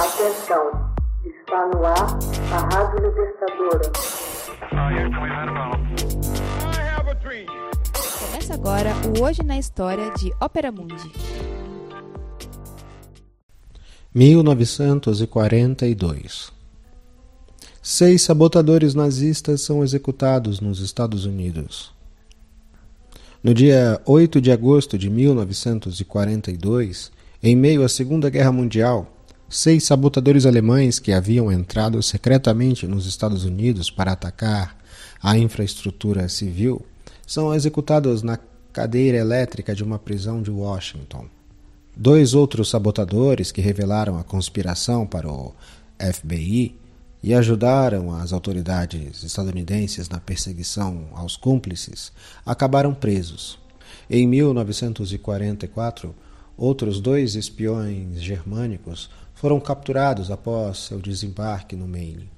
Atenção, está no ar a Rádio Libertadora. Começa agora o Hoje na História de Ópera Mundi. 1942 Seis sabotadores nazistas são executados nos Estados Unidos. No dia 8 de agosto de 1942, em meio à Segunda Guerra Mundial, seis sabotadores alemães que haviam entrado secretamente nos Estados Unidos para atacar a infraestrutura civil são executados na cadeira elétrica de uma prisão de Washington. Dois outros sabotadores que revelaram a conspiração para o FBI e ajudaram as autoridades estadunidenses na perseguição aos cúmplices acabaram presos. Em 1944, outros dois espiões germânicos foram capturados após seu desembarque no Maine.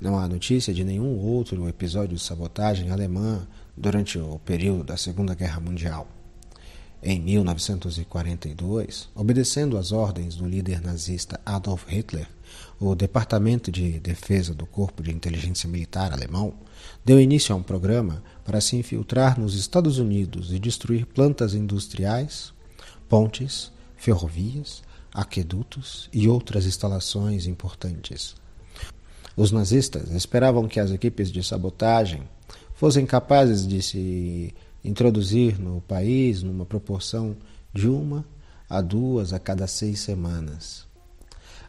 Não há notícia de nenhum outro episódio de sabotagem alemã durante o período da Segunda Guerra Mundial. Em 1942, obedecendo às ordens do líder nazista Adolf Hitler, o Departamento de Defesa do Corpo de Inteligência Militar alemão deu início a um programa para se infiltrar nos Estados Unidos e destruir plantas industriais, pontes, ferrovias, aquedutos e outras instalações importantes. Os nazistas esperavam que as equipes de sabotagem fossem capazes de se introduzir no país numa proporção de uma a duas a cada seis semanas.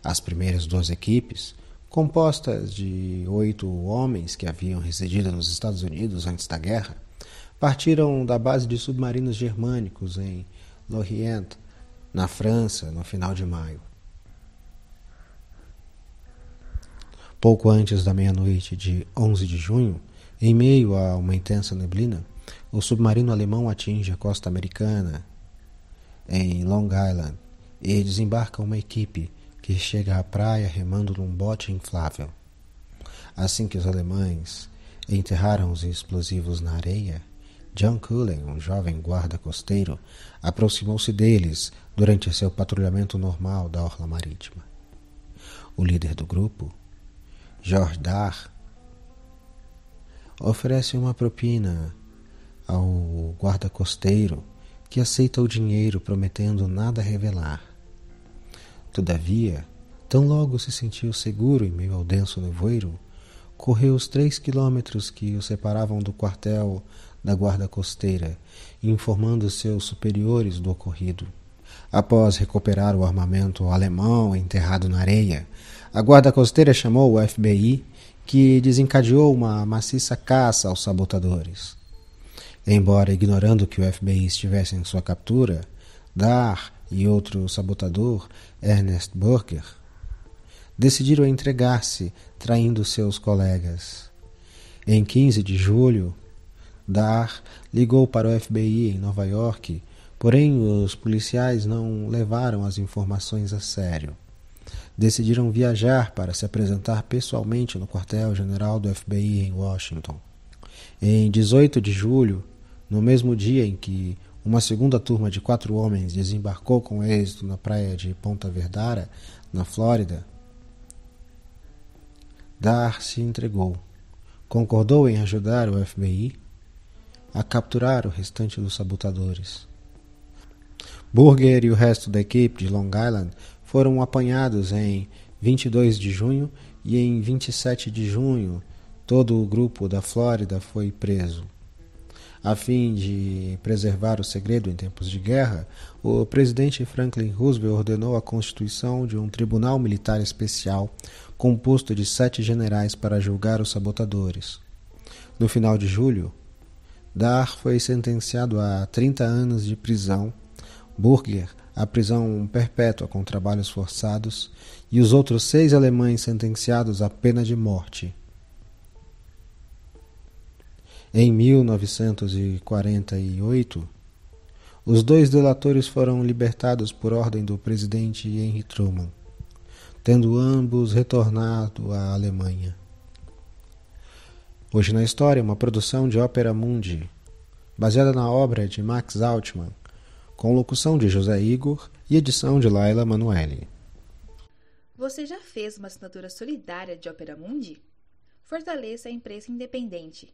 As primeiras duas equipes, compostas de oito homens que haviam residido nos Estados Unidos antes da guerra, partiram da base de submarinos germânicos em Lorient, na França, no final de maio. Pouco antes da meia-noite de 11 de junho, em meio a uma intensa neblina, o submarino alemão atinge a costa americana, em Long Island, e desembarca uma equipe que chega à praia remando num bote inflável. Assim que os alemães enterraram os explosivos na areia, John Cullen, um jovem guarda costeiro, aproximou-se deles durante seu patrulhamento normal da orla marítima. O líder do grupo, George Dar, oferece uma propina ao guarda costeiro que aceita o dinheiro prometendo nada revelar. Todavia, tão logo se sentiu seguro em meio ao denso nevoeiro, correu os três quilômetros que o separavam do quartel da guarda costeira, informando seus superiores do ocorrido. Após recuperar o armamento alemão enterrado na areia, a guarda costeira chamou o FBI, que desencadeou uma maciça caça aos sabotadores. Embora ignorando que o FBI estivesse em sua captura, Dar e outro sabotador, Ernest Burger, decidiram entregar-se, traindo seus colegas. Em 15 de julho, Dar ligou para o FBI em Nova York, porém os policiais não levaram as informações a sério. Decidiram viajar para se apresentar pessoalmente no quartel-general do FBI em Washington. Em 18 de julho, no mesmo dia em que uma segunda turma de quatro homens desembarcou com êxito na praia de Ponta Verdara, na Flórida, Dar se entregou. Concordou em ajudar o FBI a capturar o restante dos sabotadores. Burger e o resto da equipe de Long Island foram apanhados em 22 de junho e em 27 de junho todo o grupo da Flórida foi preso. A fim de preservar o segredo em tempos de guerra, o presidente Franklin Roosevelt ordenou a constituição de um tribunal militar especial composto de sete generais para julgar os sabotadores. No final de julho, Dar foi sentenciado a 30 anos de prisão, Burger a prisão perpétua com trabalhos forçados e os outros seis alemães sentenciados à pena de morte. Em 1948, os dois delatores foram libertados por ordem do presidente Henry Truman, tendo ambos retornado à Alemanha. Hoje na História, uma produção de Ópera Mundi, baseada na obra de Max Altman, com locução de José Igor e edição de Laila Manuelle. Você já fez uma assinatura solidária de Opera Mundi? Fortaleça a imprensa independente.